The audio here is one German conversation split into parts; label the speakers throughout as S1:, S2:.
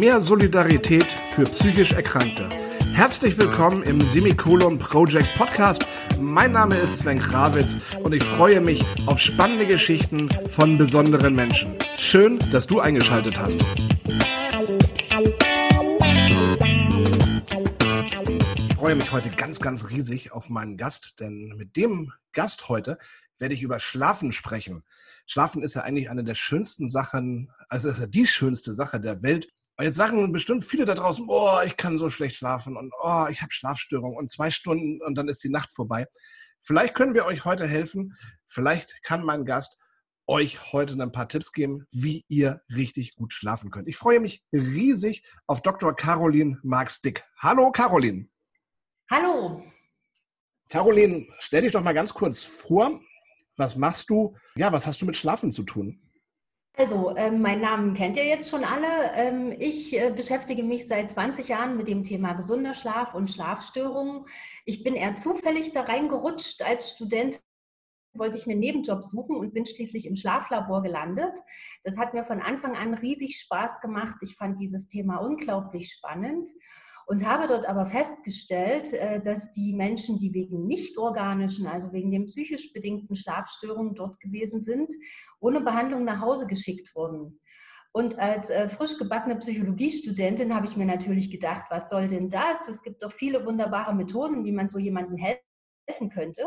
S1: Mehr Solidarität für psychisch Erkrankte. Herzlich willkommen im Semikolon Project Podcast. Mein Name ist Sven Krawitz und ich freue mich auf spannende Geschichten von besonderen Menschen. Schön, dass du eingeschaltet hast. Ich freue mich heute ganz, ganz riesig auf meinen Gast, denn mit dem Gast heute werde ich über Schlafen sprechen. Schlafen ist ja eigentlich eine der schönsten Sachen, also ist ja die schönste Sache der Welt. Und jetzt sagen bestimmt viele da draußen, oh, ich kann so schlecht schlafen und oh, ich habe Schlafstörungen und zwei Stunden und dann ist die Nacht vorbei. Vielleicht können wir euch heute helfen. Vielleicht kann mein Gast euch heute ein paar Tipps geben, wie ihr richtig gut schlafen könnt. Ich freue mich riesig auf Dr. Caroline Marx-Dick. Hallo, Caroline.
S2: Hallo.
S1: Caroline, stell dich doch mal ganz kurz vor. Was machst du? Ja, was hast du mit Schlafen zu tun?
S2: Also, ähm, meinen Namen kennt ihr jetzt schon alle. Ähm, ich äh, beschäftige mich seit 20 Jahren mit dem Thema gesunder Schlaf und Schlafstörungen. Ich bin eher zufällig da reingerutscht. Als Student wollte ich mir einen Nebenjob suchen und bin schließlich im Schlaflabor gelandet. Das hat mir von Anfang an riesig Spaß gemacht. Ich fand dieses Thema unglaublich spannend und habe dort aber festgestellt, äh, dass die Menschen, die wegen nicht organischen, also wegen den psychisch bedingten Schlafstörungen dort gewesen sind, ohne Behandlung nach Hause geschickt wurden. Und als äh, frisch gebackene Psychologiestudentin habe ich mir natürlich gedacht, was soll denn das? Es gibt doch viele wunderbare Methoden, wie man so jemandem helfen könnte.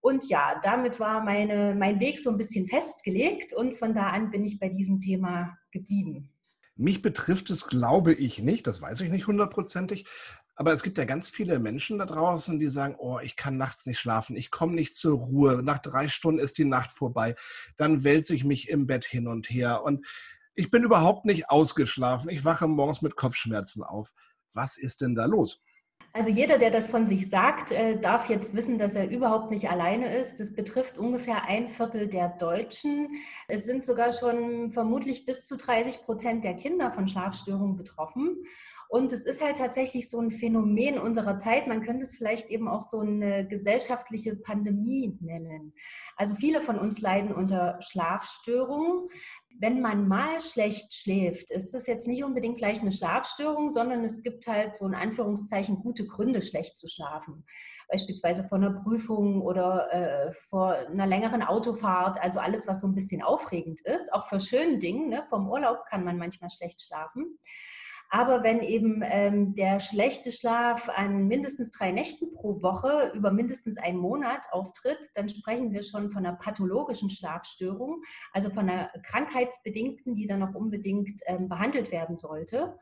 S2: Und ja, damit war meine, mein Weg so ein bisschen festgelegt und von da an bin ich bei diesem Thema geblieben.
S1: Mich betrifft es, glaube ich, nicht, das weiß ich nicht hundertprozentig. Aber es gibt ja ganz viele Menschen da draußen, die sagen, oh, ich kann nachts nicht schlafen, ich komme nicht zur Ruhe, nach drei Stunden ist die Nacht vorbei, dann wälze ich mich im Bett hin und her und ich bin überhaupt nicht ausgeschlafen, ich wache morgens mit Kopfschmerzen auf. Was ist denn da los?
S2: Also jeder, der das von sich sagt, äh, darf jetzt wissen, dass er überhaupt nicht alleine ist. Das betrifft ungefähr ein Viertel der Deutschen. Es sind sogar schon vermutlich bis zu 30 Prozent der Kinder von Schlafstörungen betroffen. Und es ist halt tatsächlich so ein Phänomen unserer Zeit. Man könnte es vielleicht eben auch so eine gesellschaftliche Pandemie nennen. Also viele von uns leiden unter Schlafstörungen. Wenn man mal schlecht schläft, ist das jetzt nicht unbedingt gleich eine Schlafstörung, sondern es gibt halt so in Anführungszeichen gute Gründe, schlecht zu schlafen. Beispielsweise vor einer Prüfung oder äh, vor einer längeren Autofahrt. Also alles, was so ein bisschen aufregend ist. Auch vor schönen Dingen. Ne? Vom Urlaub kann man manchmal schlecht schlafen. Aber wenn eben ähm, der schlechte Schlaf an mindestens drei Nächten pro Woche über mindestens einen Monat auftritt, dann sprechen wir schon von einer pathologischen Schlafstörung, also von einer krankheitsbedingten, die dann auch unbedingt ähm, behandelt werden sollte.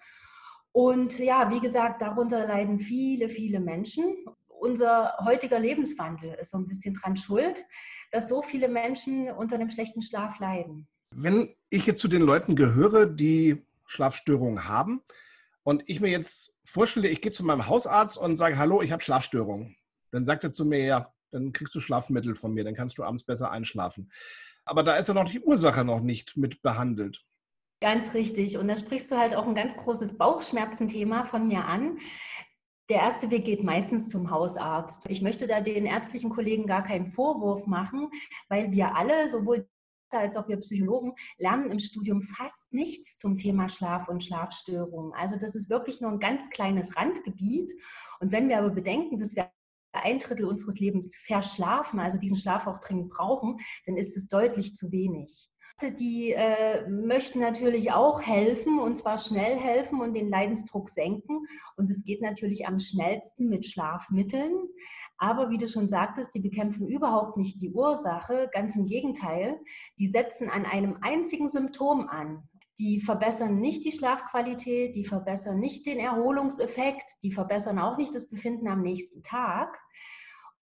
S2: Und ja, wie gesagt, darunter leiden viele, viele Menschen. Unser heutiger Lebenswandel ist so ein bisschen dran schuld, dass so viele Menschen unter einem schlechten Schlaf leiden.
S1: Wenn ich jetzt zu den Leuten gehöre, die Schlafstörungen haben und ich mir jetzt vorstelle, ich gehe zu meinem Hausarzt und sage, hallo, ich habe Schlafstörungen, dann sagt er zu mir, ja, dann kriegst du Schlafmittel von mir, dann kannst du abends besser einschlafen. Aber da ist ja noch die Ursache noch nicht mit behandelt.
S2: Ganz richtig. Und da sprichst du halt auch ein ganz großes Bauchschmerzenthema von mir an. Der erste Weg geht meistens zum Hausarzt. Ich möchte da den ärztlichen Kollegen gar keinen Vorwurf machen, weil wir alle, sowohl als auch wir Psychologen lernen im Studium fast nichts zum Thema Schlaf und Schlafstörungen. Also das ist wirklich nur ein ganz kleines Randgebiet. Und wenn wir aber bedenken, dass wir ein Drittel unseres Lebens verschlafen, also diesen Schlaf auch dringend brauchen, dann ist es deutlich zu wenig. Die äh, möchten natürlich auch helfen und zwar schnell helfen und den Leidensdruck senken. Und es geht natürlich am schnellsten mit Schlafmitteln. Aber wie du schon sagtest, die bekämpfen überhaupt nicht die Ursache. Ganz im Gegenteil, die setzen an einem einzigen Symptom an. Die verbessern nicht die Schlafqualität, die verbessern nicht den Erholungseffekt, die verbessern auch nicht das Befinden am nächsten Tag,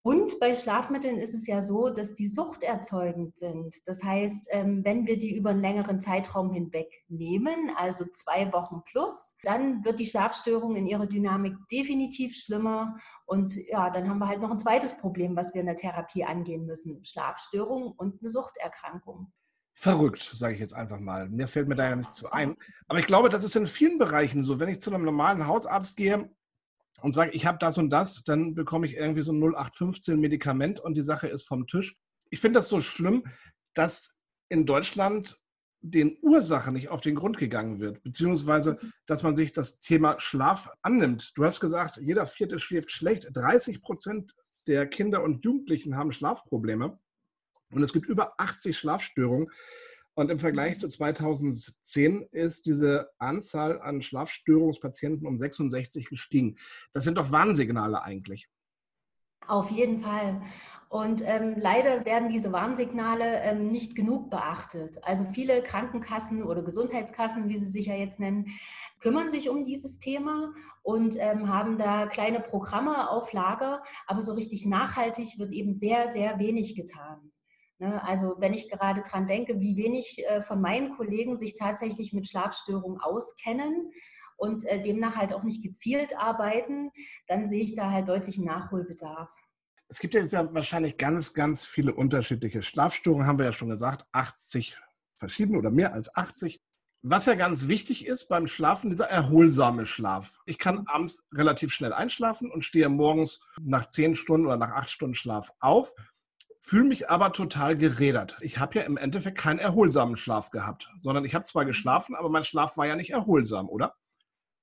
S2: und bei Schlafmitteln ist es ja so, dass die suchterzeugend sind. Das heißt, ähm, wenn wir die über einen längeren Zeitraum hinweg nehmen, also zwei Wochen plus, dann wird die Schlafstörung in ihrer Dynamik definitiv schlimmer. Und ja, dann haben wir halt noch ein zweites Problem, was wir in der Therapie angehen müssen. Schlafstörung und eine Suchterkrankung.
S1: Verrückt, sage ich jetzt einfach mal. Mir fällt mir da ja nicht zu ein. Aber ich glaube, das ist in vielen Bereichen so. Wenn ich zu einem normalen Hausarzt gehe, und sage, ich habe das und das, dann bekomme ich irgendwie so ein 0815 Medikament und die Sache ist vom Tisch. Ich finde das so schlimm, dass in Deutschland den Ursachen nicht auf den Grund gegangen wird, beziehungsweise dass man sich das Thema Schlaf annimmt. Du hast gesagt, jeder Vierte schläft schlecht. 30 Prozent der Kinder und Jugendlichen haben Schlafprobleme und es gibt über 80 Schlafstörungen. Und im Vergleich zu 2010 ist diese Anzahl an Schlafstörungspatienten um 66 gestiegen. Das sind doch Warnsignale eigentlich.
S2: Auf jeden Fall. Und ähm, leider werden diese Warnsignale ähm, nicht genug beachtet. Also viele Krankenkassen oder Gesundheitskassen, wie sie sich ja jetzt nennen, kümmern sich um dieses Thema und ähm, haben da kleine Programme auf Lager. Aber so richtig nachhaltig wird eben sehr, sehr wenig getan. Ne? Also wenn ich gerade daran denke, wie wenig äh, von meinen Kollegen sich tatsächlich mit Schlafstörungen auskennen und äh, demnach halt auch nicht gezielt arbeiten, dann sehe ich da halt deutlichen Nachholbedarf.
S1: Es gibt ja wahrscheinlich ganz, ganz viele unterschiedliche Schlafstörungen, haben wir ja schon gesagt, 80 verschiedene oder mehr als 80. Was ja ganz wichtig ist beim Schlafen, dieser erholsame Schlaf. Ich kann abends relativ schnell einschlafen und stehe morgens nach 10 Stunden oder nach 8 Stunden Schlaf auf, fühle mich aber total gerädert. Ich habe ja im Endeffekt keinen erholsamen Schlaf gehabt, sondern ich habe zwar geschlafen, aber mein Schlaf war ja nicht erholsam, oder?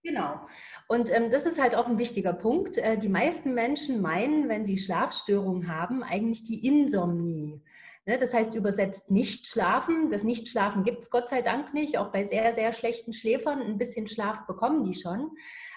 S2: Genau. Und ähm, das ist halt auch ein wichtiger Punkt. Äh, die meisten Menschen meinen, wenn sie Schlafstörungen haben, eigentlich die Insomnie. Ne? Das heißt übersetzt nicht schlafen. Das Nichtschlafen gibt es Gott sei Dank nicht. Auch bei sehr, sehr schlechten Schläfern ein bisschen Schlaf bekommen die schon.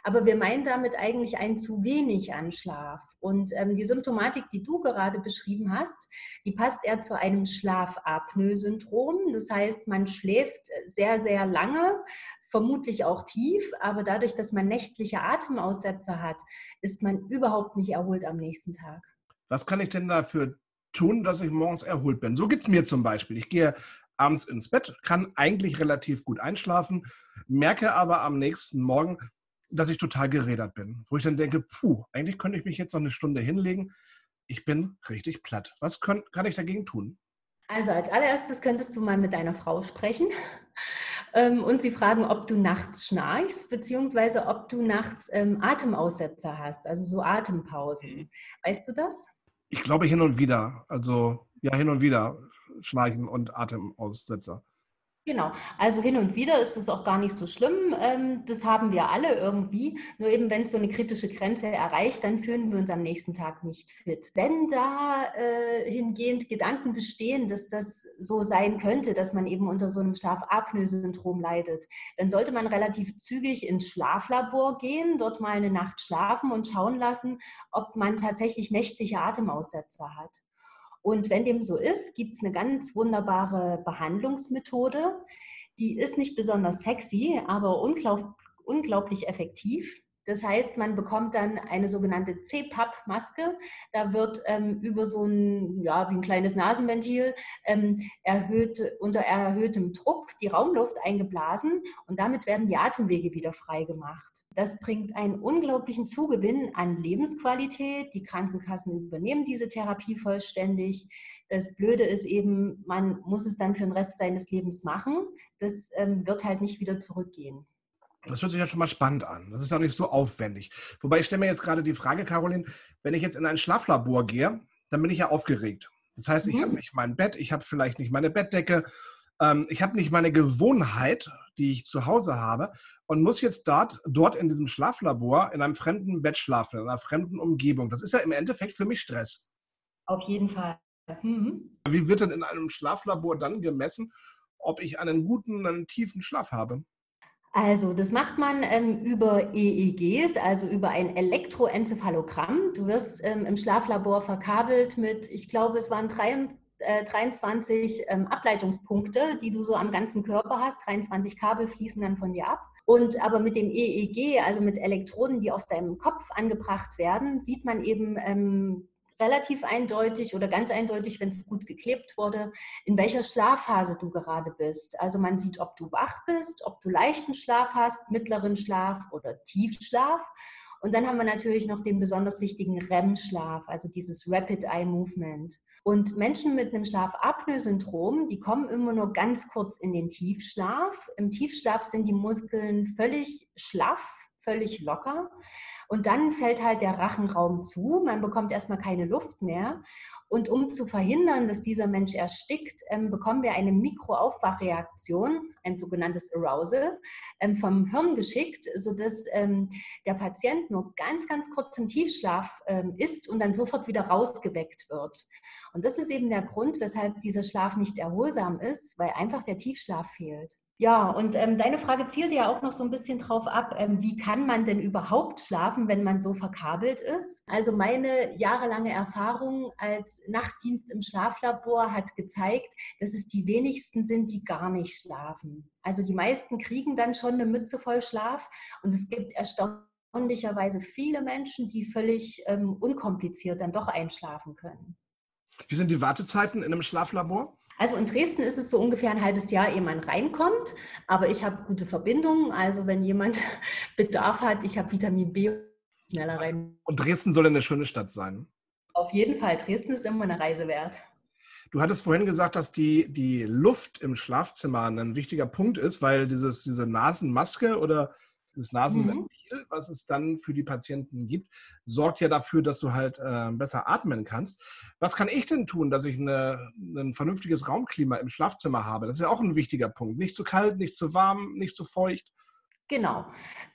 S2: Aber wir meinen damit eigentlich ein zu wenig an Schlaf. Und ähm, die Symptomatik, die du gerade beschrieben hast, die passt eher zu einem Schlafapnoe-Syndrom. Das heißt, man schläft sehr, sehr lange, vermutlich auch tief, aber dadurch, dass man nächtliche Atemaussetzer hat, ist man überhaupt nicht erholt am nächsten Tag.
S1: Was kann ich denn dafür tun, dass ich morgens erholt bin? So geht es mir zum Beispiel. Ich gehe abends ins Bett, kann eigentlich relativ gut einschlafen, merke aber am nächsten Morgen, dass ich total gerädert bin. Wo ich dann denke, puh, eigentlich könnte ich mich jetzt noch eine Stunde hinlegen. Ich bin richtig platt. Was kann, kann ich dagegen tun?
S2: Also als allererstes könntest du mal mit deiner Frau sprechen ähm, und sie fragen, ob du nachts schnarchst, beziehungsweise ob du nachts ähm, Atemaussetzer hast, also so Atempausen. Mhm. Weißt du das?
S1: Ich glaube hin und wieder. Also ja, hin und wieder Schnarchen und Atemaussetzer.
S2: Genau, also hin und wieder ist es auch gar nicht so schlimm. Ähm, das haben wir alle irgendwie. Nur eben, wenn es so eine kritische Grenze erreicht, dann fühlen wir uns am nächsten Tag nicht fit. Wenn da äh, hingehend Gedanken bestehen, dass das so sein könnte, dass man eben unter so einem Schlafapnoe-Syndrom leidet, dann sollte man relativ zügig ins Schlaflabor gehen, dort mal eine Nacht schlafen und schauen lassen, ob man tatsächlich nächtliche Atemaussetzer hat. Und wenn dem so ist, gibt es eine ganz wunderbare Behandlungsmethode. Die ist nicht besonders sexy, aber unglaublich, effektiv. Das heißt, man bekommt dann eine sogenannte CPAP-Maske. Da wird ähm, über so ein, ja, wie ein kleines Nasenventil ähm, erhöht, unter erhöhtem Druck die Raumluft eingeblasen und damit werden die Atemwege wieder frei gemacht. Das bringt einen unglaublichen Zugewinn an Lebensqualität. Die Krankenkassen übernehmen diese Therapie vollständig. Das Blöde ist eben, man muss es dann für den Rest seines Lebens machen. Das ähm, wird halt nicht wieder zurückgehen.
S1: Das hört sich ja schon mal spannend an. Das ist auch nicht so aufwendig. Wobei ich stelle mir jetzt gerade die Frage, Caroline, wenn ich jetzt in ein Schlaflabor gehe, dann bin ich ja aufgeregt. Das heißt, ich mhm. habe nicht mein Bett, ich habe vielleicht nicht meine Bettdecke, ähm, ich habe nicht meine Gewohnheit, die ich zu Hause habe und muss jetzt dort, dort in diesem Schlaflabor in einem fremden Bett schlafen, in einer fremden Umgebung. Das ist ja im Endeffekt für mich Stress.
S2: Auf jeden Fall.
S1: Mhm. Wie wird denn in einem Schlaflabor dann gemessen, ob ich einen guten, einen tiefen Schlaf habe?
S2: Also, das macht man ähm, über EEGs, also über ein Elektroenzephalogramm. Du wirst ähm, im Schlaflabor verkabelt mit, ich glaube, es waren drei, äh, 23 ähm, Ableitungspunkte, die du so am ganzen Körper hast. 23 Kabel fließen dann von dir ab. Und aber mit dem EEG, also mit Elektroden, die auf deinem Kopf angebracht werden, sieht man eben ähm, relativ eindeutig oder ganz eindeutig, wenn es gut geklebt wurde, in welcher Schlafphase du gerade bist. Also man sieht, ob du wach bist, ob du leichten Schlaf hast, mittleren Schlaf oder Tiefschlaf. Und dann haben wir natürlich noch den besonders wichtigen REM-Schlaf, also dieses Rapid Eye Movement. Und Menschen mit einem Schlafapnoe-Syndrom, die kommen immer nur ganz kurz in den Tiefschlaf. Im Tiefschlaf sind die Muskeln völlig schlaff, völlig locker. Und dann fällt halt der Rachenraum zu, man bekommt erstmal keine Luft mehr. Und um zu verhindern, dass dieser Mensch erstickt, ähm, bekommen wir eine Mikroaufwachreaktion, ein sogenanntes Arousal, ähm, vom Hirn geschickt, sodass ähm, der Patient nur ganz, ganz kurz im Tiefschlaf ähm, ist und dann sofort wieder rausgeweckt wird. Und das ist eben der Grund, weshalb dieser Schlaf nicht erholsam ist, weil einfach der Tiefschlaf fehlt. Ja, und ähm, deine Frage zielt ja auch noch so ein bisschen drauf ab, ähm, wie kann man denn überhaupt schlafen, wenn man so verkabelt ist? Also meine jahrelange Erfahrung als Nachtdienst im Schlaflabor hat gezeigt, dass es die wenigsten sind, die gar nicht schlafen. Also die meisten kriegen dann schon eine Mütze voll Schlaf und es gibt erstaunlicherweise viele Menschen, die völlig ähm, unkompliziert dann doch einschlafen können.
S1: Wie sind die Wartezeiten in einem Schlaflabor?
S2: Also in Dresden ist es so ungefähr ein halbes Jahr, ehe man reinkommt. Aber ich habe gute Verbindungen. Also wenn jemand Bedarf hat, ich habe Vitamin B schneller rein.
S1: Und Dresden soll eine schöne Stadt sein.
S2: Auf jeden Fall. Dresden ist immer eine Reise wert.
S1: Du hattest vorhin gesagt, dass die, die Luft im Schlafzimmer ein wichtiger Punkt ist, weil dieses, diese Nasenmaske oder das Nasenventil, mhm. was es dann für die Patienten gibt, sorgt ja dafür, dass du halt äh, besser atmen kannst. Was kann ich denn tun, dass ich eine, ein vernünftiges Raumklima im Schlafzimmer habe? Das ist ja auch ein wichtiger Punkt. Nicht zu kalt, nicht zu warm, nicht zu feucht.
S2: Genau,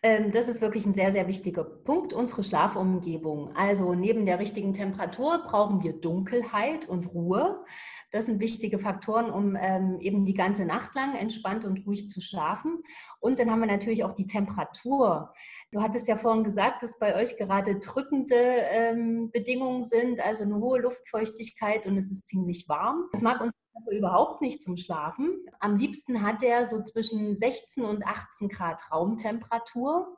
S2: ähm, das ist wirklich ein sehr, sehr wichtiger Punkt, unsere Schlafumgebung. Also neben der richtigen Temperatur brauchen wir Dunkelheit und Ruhe. Das sind wichtige Faktoren, um ähm, eben die ganze Nacht lang entspannt und ruhig zu schlafen. Und dann haben wir natürlich auch die Temperatur. Du hattest ja vorhin gesagt, dass bei euch gerade drückende ähm, Bedingungen sind, also eine hohe Luftfeuchtigkeit und es ist ziemlich warm. Das mag uns überhaupt nicht zum Schlafen. Am liebsten hat er so zwischen 16 und 18 Grad Raumtemperatur.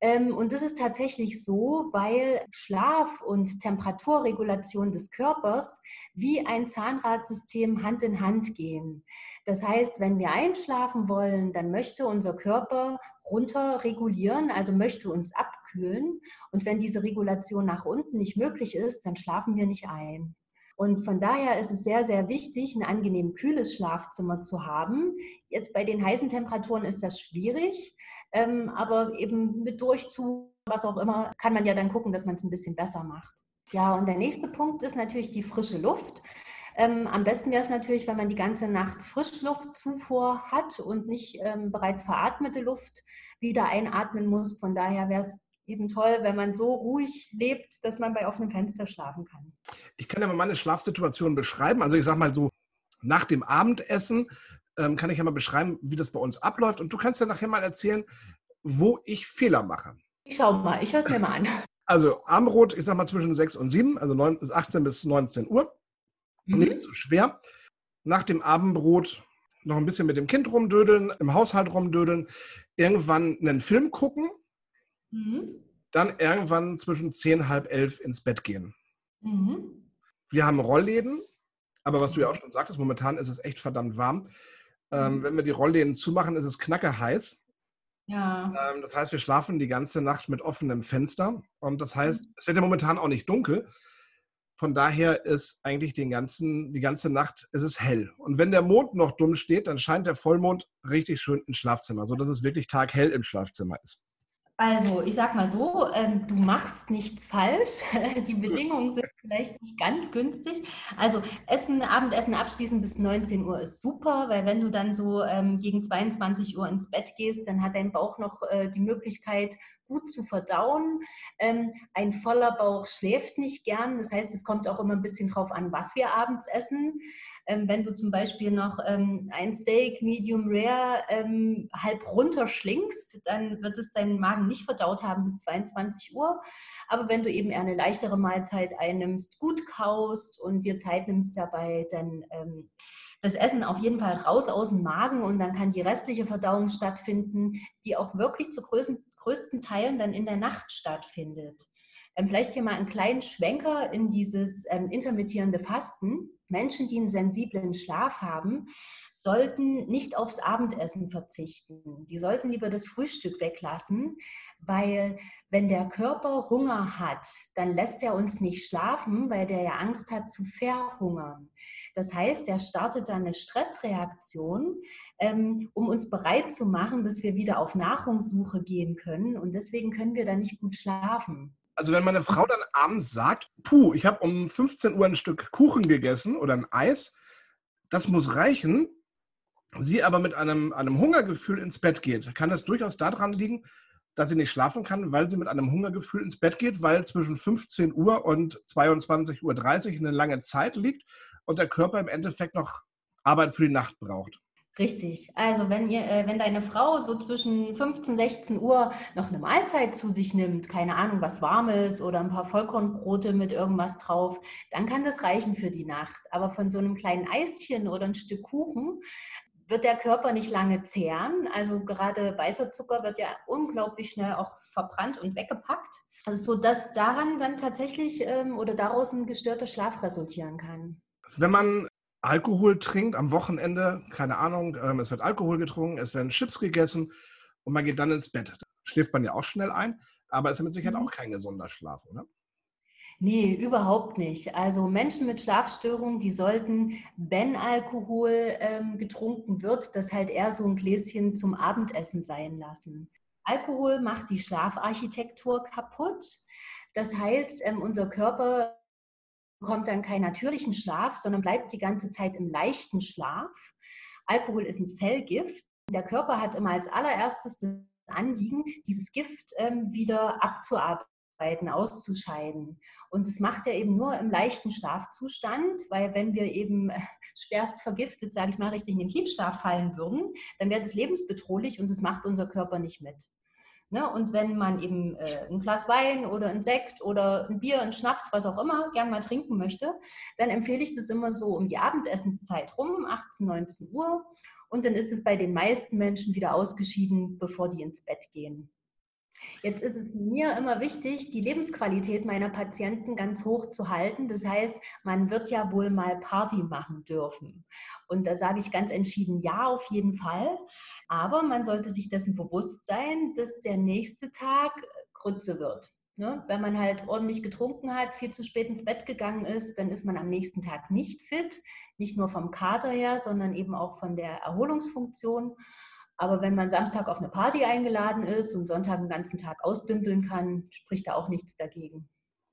S2: Ähm, und das ist tatsächlich so, weil Schlaf und Temperaturregulation des Körpers wie ein Zahnradsystem Hand in Hand gehen. Das heißt, wenn wir einschlafen wollen, dann möchte unser Körper runter regulieren, also möchte uns abkühlen. Und wenn diese Regulation nach unten nicht möglich ist, dann schlafen wir nicht ein. Und von daher ist es sehr, sehr wichtig, ein angenehm kühles Schlafzimmer zu haben. Jetzt bei den heißen Temperaturen ist das schwierig, ähm, aber eben mit Durchzug, was auch immer, kann man ja dann gucken, dass man es ein bisschen besser macht. Ja, und der nächste Punkt ist natürlich die frische Luft. Ähm, am besten wäre es natürlich, wenn man die ganze Nacht Frischluftzufuhr hat und nicht ähm, bereits veratmete Luft wieder einatmen muss. Von daher wäre es eben toll, wenn man so ruhig lebt, dass man bei offenem Fenster schlafen kann.
S1: Ich kann ja mal meine Schlafsituation beschreiben. Also ich sage mal so, nach dem Abendessen ähm, kann ich ja mal beschreiben, wie das bei uns abläuft. Und du kannst ja nachher mal erzählen, wo ich Fehler mache.
S2: Ich schau mal, ich höre es mir mal an.
S1: Also Abendbrot, ich sag mal zwischen 6 und 7, also 9, 18 bis 19 Uhr. Mhm. Nicht so schwer. Nach dem Abendbrot noch ein bisschen mit dem Kind rumdödeln, im Haushalt rumdödeln, irgendwann einen Film gucken, Mhm. Dann irgendwann zwischen zehn, halb elf ins Bett gehen. Mhm. Wir haben Rollläden, aber was du ja auch schon sagtest, momentan ist es echt verdammt warm. Ähm, mhm. wenn wir die Rollläden zumachen, ist es knacke heiß. Ja. Ähm, das heißt, wir schlafen die ganze Nacht mit offenem Fenster. Und das heißt, mhm. es wird ja momentan auch nicht dunkel. Von daher ist eigentlich den ganzen, die ganze Nacht ist es hell. Und wenn der Mond noch dumm steht, dann scheint der Vollmond richtig schön ins Schlafzimmer, sodass es wirklich taghell im Schlafzimmer ist.
S2: Also, ich sag mal so, ähm, du machst nichts falsch. Die Bedingungen sind vielleicht nicht ganz günstig. Also, Essen, Abendessen abschließen bis 19 Uhr ist super, weil wenn du dann so ähm, gegen 22 Uhr ins Bett gehst, dann hat dein Bauch noch äh, die Möglichkeit, gut zu verdauen. Ähm, ein voller Bauch schläft nicht gern. Das heißt, es kommt auch immer ein bisschen drauf an, was wir abends essen. Ähm, wenn du zum Beispiel noch ähm, ein Steak Medium Rare ähm, halb runterschlingst, dann wird es deinen Magen nicht verdaut haben bis 22 Uhr. Aber wenn du eben eher eine leichtere Mahlzeit einnimmst, gut kaust und dir Zeit nimmst dabei, dann ähm, das Essen auf jeden Fall raus aus dem Magen und dann kann die restliche Verdauung stattfinden, die auch wirklich zu größten, größten Teilen dann in der Nacht stattfindet. Ähm, vielleicht hier mal einen kleinen Schwenker in dieses ähm, intermittierende Fasten. Menschen, die einen sensiblen Schlaf haben, sollten nicht aufs Abendessen verzichten. Die sollten lieber das Frühstück weglassen, weil wenn der Körper Hunger hat, dann lässt er uns nicht schlafen, weil der ja Angst hat zu verhungern. Das heißt, er startet dann eine Stressreaktion, ähm, um uns bereit zu machen, dass wir wieder auf Nahrungssuche gehen können. Und deswegen können wir dann nicht gut schlafen.
S1: Also wenn meine Frau dann abends sagt, puh, ich habe um 15 Uhr ein Stück Kuchen gegessen oder ein Eis, das muss reichen, sie aber mit einem, einem Hungergefühl ins Bett geht, kann es durchaus daran liegen, dass sie nicht schlafen kann, weil sie mit einem Hungergefühl ins Bett geht, weil zwischen 15 Uhr und 22.30 Uhr eine lange Zeit liegt und der Körper im Endeffekt noch Arbeit für die Nacht braucht.
S2: Richtig. Also wenn ihr, äh, wenn deine Frau so zwischen 15, 16 Uhr noch eine Mahlzeit zu sich nimmt, keine Ahnung, was warmes oder ein paar Vollkornbrote mit irgendwas drauf, dann kann das reichen für die Nacht. Aber von so einem kleinen Eischen oder ein Stück Kuchen wird der Körper nicht lange zehren. Also gerade weißer Zucker wird ja unglaublich schnell auch verbrannt und weggepackt. Also so, dass daran dann tatsächlich ähm, oder daraus ein gestörter Schlaf resultieren kann.
S1: Wenn man Alkohol trinkt am Wochenende, keine Ahnung, ähm, es wird Alkohol getrunken, es werden Chips gegessen und man geht dann ins Bett. Schläft man ja auch schnell ein, aber es ist mit Sicherheit mhm. auch kein gesunder Schlaf, oder?
S2: Nee, überhaupt nicht. Also Menschen mit Schlafstörungen, die sollten, wenn Alkohol ähm, getrunken wird, das halt eher so ein Gläschen zum Abendessen sein lassen. Alkohol macht die Schlafarchitektur kaputt. Das heißt, ähm, unser Körper bekommt dann keinen natürlichen Schlaf, sondern bleibt die ganze Zeit im leichten Schlaf. Alkohol ist ein Zellgift. Der Körper hat immer als allererstes das Anliegen, dieses Gift ähm, wieder abzuarbeiten, auszuscheiden. Und das macht er eben nur im leichten Schlafzustand, weil wenn wir eben schwerst vergiftet, sage ich mal, richtig in den Tiefschlaf fallen würden, dann wäre das lebensbedrohlich und das macht unser Körper nicht mit. Ne? Und wenn man eben äh, ein Glas Wein oder ein Sekt oder ein Bier, ein Schnaps, was auch immer, gern mal trinken möchte, dann empfehle ich das immer so um die Abendessenszeit rum, 18, 19 Uhr. Und dann ist es bei den meisten Menschen wieder ausgeschieden, bevor die ins Bett gehen. Jetzt ist es mir immer wichtig, die Lebensqualität meiner Patienten ganz hoch zu halten. Das heißt, man wird ja wohl mal Party machen dürfen. Und da sage ich ganz entschieden ja, auf jeden Fall. Aber man sollte sich dessen bewusst sein, dass der nächste Tag Grütze wird. Ne? Wenn man halt ordentlich getrunken hat, viel zu spät ins Bett gegangen ist, dann ist man am nächsten Tag nicht fit. Nicht nur vom Kater her, sondern eben auch von der Erholungsfunktion. Aber wenn man Samstag auf eine Party eingeladen ist und Sonntag den ganzen Tag ausdümpeln kann, spricht da auch nichts dagegen.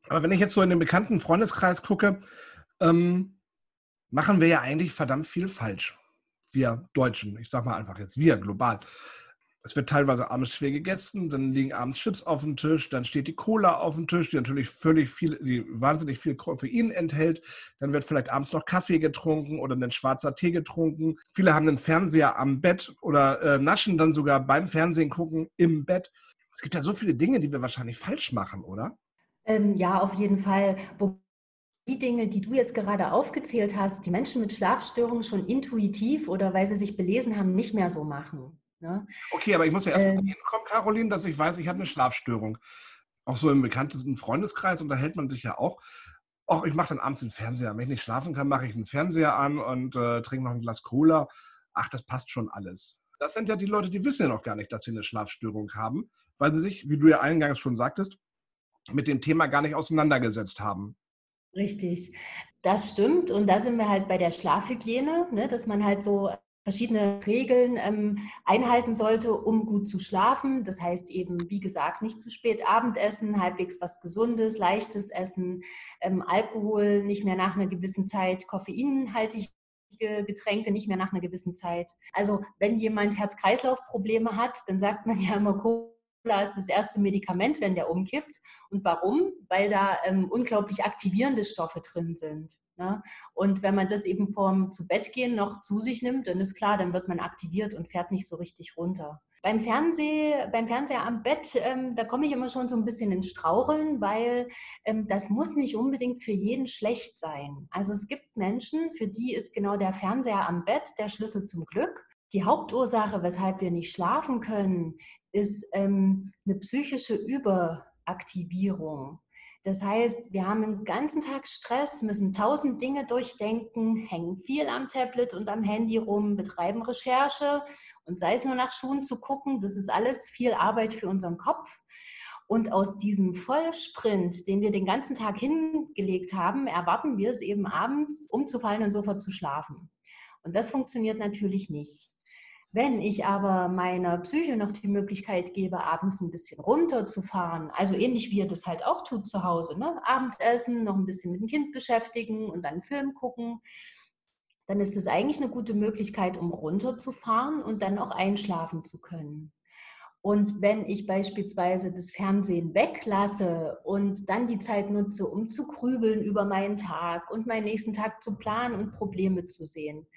S1: Aber wenn ich jetzt so in den bekannten Freundeskreis gucke, ähm, machen wir ja eigentlich verdammt viel falsch. Wir Deutschen, ich sag mal einfach jetzt wir global. Es wird teilweise abends schwer gegessen, dann liegen abends Chips auf dem Tisch, dann steht die Cola auf dem Tisch, die natürlich völlig viel, die wahnsinnig viel Koffein enthält. Dann wird vielleicht abends noch Kaffee getrunken oder ein schwarzer Tee getrunken. Viele haben einen Fernseher am Bett oder äh, naschen dann sogar beim Fernsehen gucken im Bett. Es gibt ja so viele Dinge, die wir wahrscheinlich falsch machen, oder?
S2: Ähm, ja, auf jeden Fall. Wo die Dinge, die du jetzt gerade aufgezählt hast, die Menschen mit Schlafstörungen schon intuitiv oder weil sie sich belesen haben, nicht mehr so machen.
S1: Ne? Okay, aber ich muss ja erst mal ähm, hinkommen, Caroline, dass ich weiß, ich habe eine Schlafstörung. Auch so im bekanntesten Freundeskreis unterhält man sich ja auch. Auch ich mache dann abends den Fernseher. Wenn ich nicht schlafen kann, mache ich den Fernseher an und äh, trinke noch ein Glas Cola. Ach, das passt schon alles. Das sind ja die Leute, die wissen ja noch gar nicht, dass sie eine Schlafstörung haben, weil sie sich, wie du ja eingangs schon sagtest, mit dem Thema gar nicht auseinandergesetzt haben.
S2: Richtig, das stimmt. Und da sind wir halt bei der Schlafhygiene, ne, dass man halt so verschiedene Regeln ähm, einhalten sollte, um gut zu schlafen. Das heißt eben, wie gesagt, nicht zu spät Abendessen, halbwegs was Gesundes, leichtes Essen, ähm, Alkohol nicht mehr nach einer gewissen Zeit, koffeinhaltige Getränke nicht mehr nach einer gewissen Zeit. Also wenn jemand Herz-Kreislauf-Probleme hat, dann sagt man ja immer, Cola ist das erste Medikament, wenn der umkippt. Und warum? Weil da ähm, unglaublich aktivierende Stoffe drin sind. Ne? Und wenn man das eben vorm zu Bett gehen noch zu sich nimmt, dann ist klar, dann wird man aktiviert und fährt nicht so richtig runter. Beim, Fernseh, beim Fernseher am Bett, ähm, da komme ich immer schon so ein bisschen ins Straucheln, weil ähm, das muss nicht unbedingt für jeden schlecht sein. Also es gibt Menschen, für die ist genau der Fernseher am Bett der Schlüssel zum Glück. Die Hauptursache, weshalb wir nicht schlafen können, ist ähm, eine psychische Überaktivierung. Das heißt, wir haben einen ganzen Tag Stress, müssen tausend Dinge durchdenken, hängen viel am Tablet und am Handy rum, betreiben Recherche und sei es nur nach Schuhen zu gucken, das ist alles viel Arbeit für unseren Kopf. Und aus diesem Vollsprint, den wir den ganzen Tag hingelegt haben, erwarten wir es eben abends, umzufallen und sofort zu schlafen. Und das funktioniert natürlich nicht. Wenn ich aber meiner Psyche noch die Möglichkeit gebe, abends ein bisschen runterzufahren, also ähnlich wie ihr das halt auch tut zu Hause, ne? Abendessen, noch ein bisschen mit dem Kind beschäftigen und dann einen Film gucken, dann ist das eigentlich eine gute Möglichkeit, um runterzufahren und dann auch einschlafen zu können. Und wenn ich beispielsweise das Fernsehen weglasse und dann die Zeit nutze, um zu grübeln über meinen Tag und meinen nächsten Tag zu planen und Probleme zu sehen,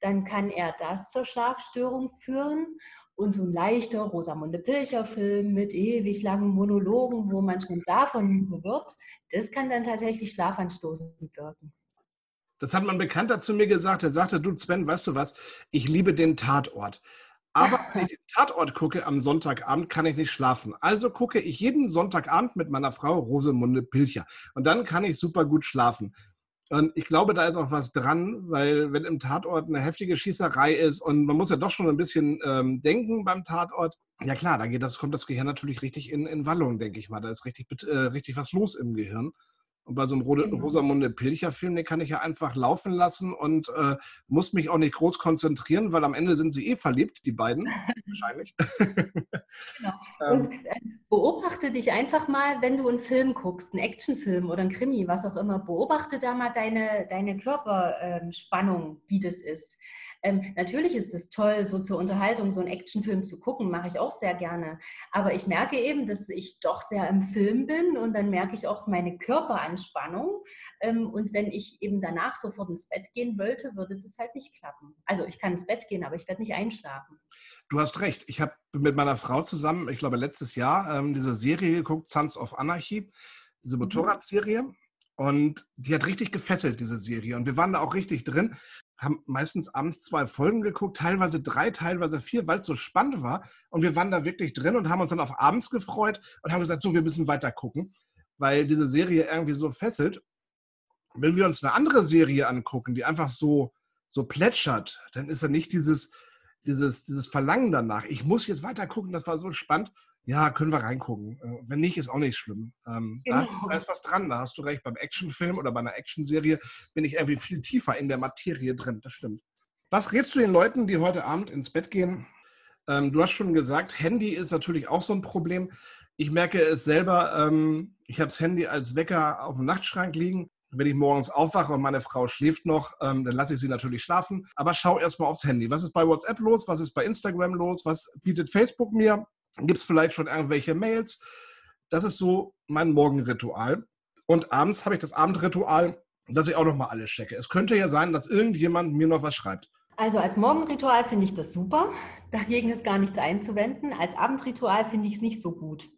S2: dann kann er das zur Schlafstörung führen. Und so ein leichter Rosamunde Pilcher-Film mit ewig langen Monologen, wo man schon davon wird, das kann dann tatsächlich schlafanstoßend wirken.
S1: Das hat mein Bekannter zu mir gesagt. Er sagte, du Sven, weißt du was, ich liebe den Tatort. Aber wenn ich den Tatort gucke am Sonntagabend, kann ich nicht schlafen. Also gucke ich jeden Sonntagabend mit meiner Frau Rosamunde Pilcher. Und dann kann ich super gut schlafen. Und ich glaube, da ist auch was dran, weil wenn im Tatort eine heftige Schießerei ist und man muss ja doch schon ein bisschen ähm, denken beim Tatort, ja klar, da geht das, kommt das Gehirn natürlich richtig in, in Wallung, denke ich mal. Da ist richtig, äh, richtig was los im Gehirn. Und bei so einem genau. Rosamunde Pilcher-Film, den kann ich ja einfach laufen lassen und äh, muss mich auch nicht groß konzentrieren, weil am Ende sind sie eh verliebt, die beiden. Wahrscheinlich.
S2: Genau. Ähm. Und äh, beobachte dich einfach mal, wenn du einen Film guckst, einen Actionfilm oder einen Krimi, was auch immer, beobachte da mal deine, deine Körperspannung, ähm, wie das ist. Ähm, natürlich ist es toll, so zur Unterhaltung so einen Actionfilm zu gucken, mache ich auch sehr gerne. Aber ich merke eben, dass ich doch sehr im Film bin und dann merke ich auch meine Körperanspannung. Ähm, und wenn ich eben danach sofort ins Bett gehen wollte, würde das halt nicht klappen. Also ich kann ins Bett gehen, aber ich werde nicht einschlafen.
S1: Du hast recht. Ich habe mit meiner Frau zusammen, ich glaube letztes Jahr, ähm, diese Serie geguckt, Sons of Anarchy, diese mhm. Motorradserie. Und die hat richtig gefesselt, diese Serie. Und wir waren da auch richtig drin haben meistens abends zwei Folgen geguckt, teilweise drei, teilweise vier, weil es so spannend war. Und wir waren da wirklich drin und haben uns dann auf abends gefreut und haben gesagt, so, wir müssen weiter gucken, weil diese Serie irgendwie so fesselt. Wenn wir uns eine andere Serie angucken, die einfach so, so plätschert, dann ist da nicht dieses, dieses, dieses Verlangen danach. Ich muss jetzt weiter gucken, das war so spannend. Ja, können wir reingucken. Äh, wenn nicht, ist auch nicht schlimm. Ähm, genau. da, ist was dran, da hast du recht. Beim Actionfilm oder bei einer Actionserie bin ich irgendwie viel tiefer in der Materie drin. Das stimmt. Was rätst du den Leuten, die heute Abend ins Bett gehen? Ähm, du hast schon gesagt, Handy ist natürlich auch so ein Problem. Ich merke es selber, ähm, ich habe das Handy als Wecker auf dem Nachtschrank liegen. Wenn ich morgens aufwache und meine Frau schläft noch, ähm, dann lasse ich sie natürlich schlafen. Aber schau erstmal aufs Handy. Was ist bei WhatsApp los? Was ist bei Instagram los? Was bietet Facebook mir? Gibt es vielleicht schon irgendwelche Mails? Das ist so mein Morgenritual. Und abends habe ich das Abendritual, dass ich auch noch mal alles checke. Es könnte ja sein, dass irgendjemand mir noch was schreibt.
S2: Also als Morgenritual finde ich das super. Dagegen ist gar nichts einzuwenden. Als Abendritual finde ich es nicht so gut.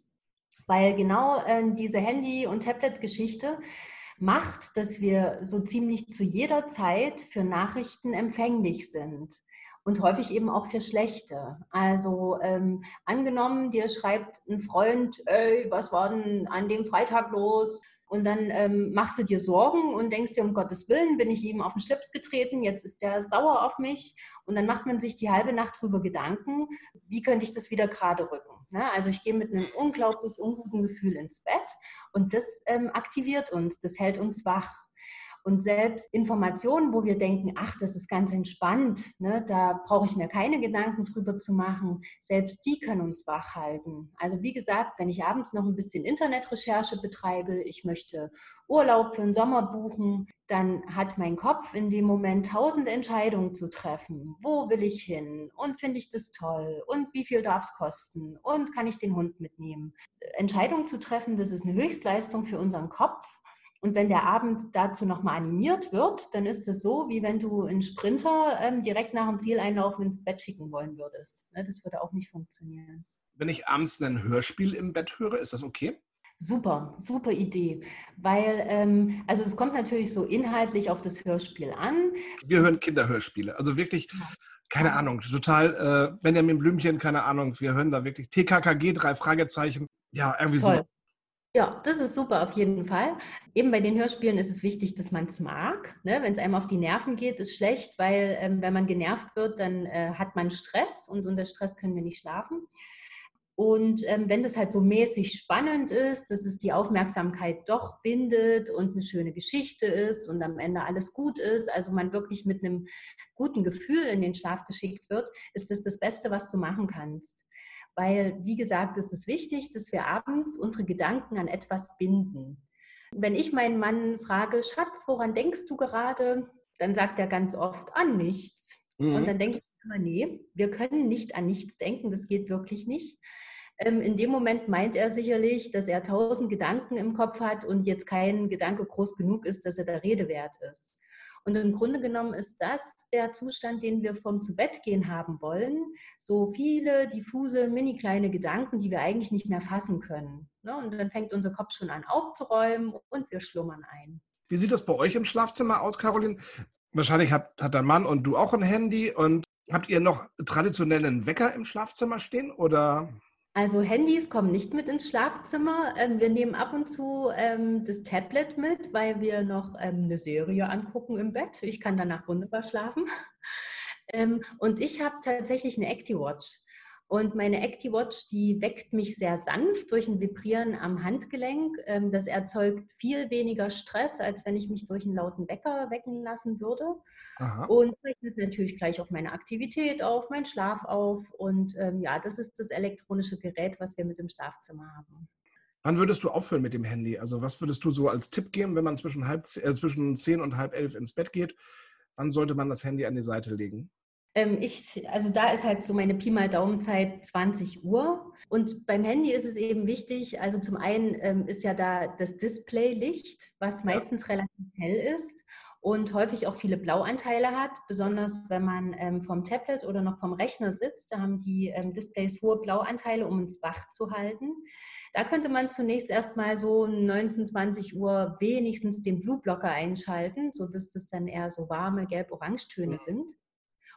S2: Weil genau äh, diese Handy- und Tablet-Geschichte macht, dass wir so ziemlich zu jeder Zeit für Nachrichten empfänglich sind und häufig eben auch für schlechte. Also ähm, angenommen, dir schreibt ein Freund, ey, was war denn an dem Freitag los? Und dann ähm, machst du dir Sorgen und denkst dir, um Gottes Willen bin ich ihm auf den Schlips getreten, jetzt ist der sauer auf mich. Und dann macht man sich die halbe Nacht drüber Gedanken, wie könnte ich das wieder gerade rücken. Ne? Also ich gehe mit einem unglaublich unguten Gefühl ins Bett und das ähm, aktiviert uns, das hält uns wach. Und selbst Informationen, wo wir denken, ach, das ist ganz entspannt, ne, da brauche ich mir keine Gedanken drüber zu machen, selbst die können uns wach halten. Also wie gesagt, wenn ich abends noch ein bisschen Internetrecherche betreibe, ich möchte Urlaub für den Sommer buchen, dann hat mein Kopf in dem Moment tausend Entscheidungen zu treffen. Wo will ich hin? Und finde ich das toll? Und wie viel darf es kosten? Und kann ich den Hund mitnehmen? Entscheidungen zu treffen, das ist eine Höchstleistung für unseren Kopf. Und wenn der Abend dazu nochmal animiert wird, dann ist es so, wie wenn du einen Sprinter ähm, direkt nach dem Zieleinlaufen ins Bett schicken wollen würdest. Ne, das würde auch nicht funktionieren.
S1: Wenn ich abends ein Hörspiel im Bett höre, ist das okay?
S2: Super, super Idee. Weil, ähm, also es kommt natürlich so inhaltlich auf das Hörspiel an.
S1: Wir hören Kinderhörspiele. Also wirklich, keine Ahnung, total äh, Benjamin Blümchen, keine Ahnung. Wir hören da wirklich TKKG, drei Fragezeichen. Ja, irgendwie Toll. so
S2: Ja, das ist super, auf jeden Fall. Eben bei den Hörspielen ist es wichtig, dass man es mag. Ne? Wenn es einem auf die Nerven geht, ist schlecht, weil ähm, wenn man genervt wird, dann äh, hat man Stress und unter Stress können wir nicht schlafen. Und ähm, wenn das halt so mäßig spannend ist, dass es die Aufmerksamkeit doch bindet und eine schöne Geschichte ist und am Ende alles gut ist, also man wirklich mit einem guten Gefühl in den Schlaf geschickt wird, ist das das Beste, was du machen kannst. Weil, wie gesagt, ist es wichtig, dass wir abends unsere Gedanken an etwas binden. Wenn ich meinen Mann frage, Schatz, woran denkst du gerade? Dann sagt er ganz oft, an nichts. Mhm. Und dann denke ich immer, nee, wir können nicht an nichts denken, das geht wirklich nicht. Ähm, in dem Moment meint er sicherlich, dass er tausend Gedanken im Kopf hat und jetzt kein Gedanke groß genug ist, dass er der Rede wert ist. Und im Grunde genommen ist das der Zustand, den wir vom Zubettgehen haben wollen. So viele diffuse, mini kleine Gedanken, die wir eigentlich nicht mehr fassen können. Ne? Und dann fängt unser Kopf schon an aufzuräumen und wir schlummern ein.
S1: Wie sieht das bei euch im Schlafzimmer aus, Caroline? Wahrscheinlich hat, hat dein Mann und du auch ein Handy. Und habt ihr noch traditionellen Wecker im Schlafzimmer stehen? Oder?
S2: Also Handys kommen nicht mit ins Schlafzimmer. Ähm, wir nehmen ab und zu ähm, das Tablet mit, weil wir noch ähm, eine Serie angucken im Bett. Ich kann danach wunderbar schlafen. und ich habe tatsächlich eine ActiWatch. Und meine ActiWatch, die weckt mich sehr sanft durch ein Vibrieren am Handgelenk. Ähm, das erzeugt viel weniger Stress, als wenn ich mich durch einen lauten Wecker wecken lassen würde. Aha. Und rechnet natürlich gleich auch meine Aktivität auf, meinen Schlaf auf. Und ähm, ja, das ist das elektronische Gerät, was wir mit im Schlafzimmer haben.
S1: Wann würdest du aufhören mit dem Handy? Also was würdest du so als Tipp geben, wenn man zwischen, halb, äh, zwischen 10 und halb elf ins Bett geht? Wann sollte man das Handy an die Seite legen?
S2: Ähm, ich, also da ist halt so meine Pi mal Daumenzeit 20 Uhr. Und beim Handy ist es eben wichtig, also zum einen ähm, ist ja da das Displaylicht, was meistens relativ hell ist und häufig auch viele Blauanteile hat, besonders wenn man ähm, vom Tablet oder noch vom Rechner sitzt. Da haben die ähm, Displays hohe Blauanteile, um uns wach zu halten. Da könnte man zunächst erstmal so 19, 20 Uhr wenigstens den Blue Blocker einschalten, sodass das dann eher so warme Gelb-Orange-Töne sind.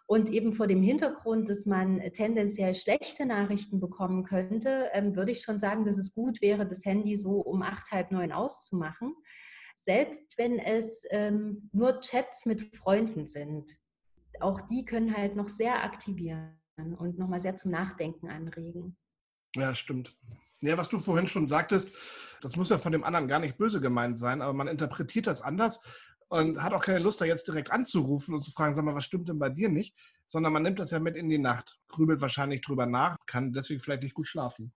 S2: Und eben vor dem Hintergrund, dass man tendenziell schlechte Nachrichten bekommen könnte, ähm, würde ich schon sagen, dass es gut wäre, das Handy so um acht, halb neun auszumachen. Selbst wenn es ähm, nur Chats mit Freunden sind. Auch die können halt noch sehr aktivieren und nochmal sehr zum Nachdenken anregen.
S1: Ja, stimmt. Ja, was du vorhin schon sagtest, das muss ja von dem anderen gar nicht böse gemeint sein, aber man interpretiert das anders und hat auch keine Lust, da jetzt direkt anzurufen und zu fragen, sag mal, was stimmt denn bei dir nicht? Sondern man nimmt das ja mit in die Nacht, grübelt wahrscheinlich drüber nach, kann deswegen vielleicht nicht gut schlafen.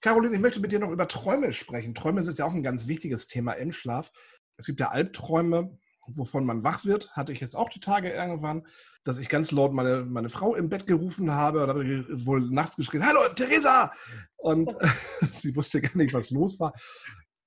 S1: Caroline, ich möchte mit dir noch über Träume sprechen. Träume sind ja auch ein ganz wichtiges Thema im Schlaf. Es gibt ja Albträume, wovon man wach wird. Hatte ich jetzt auch die Tage irgendwann, dass ich ganz laut meine, meine Frau im Bett gerufen habe oder wohl nachts geschrien, Hallo, Theresa! Und sie wusste gar nicht, was los war.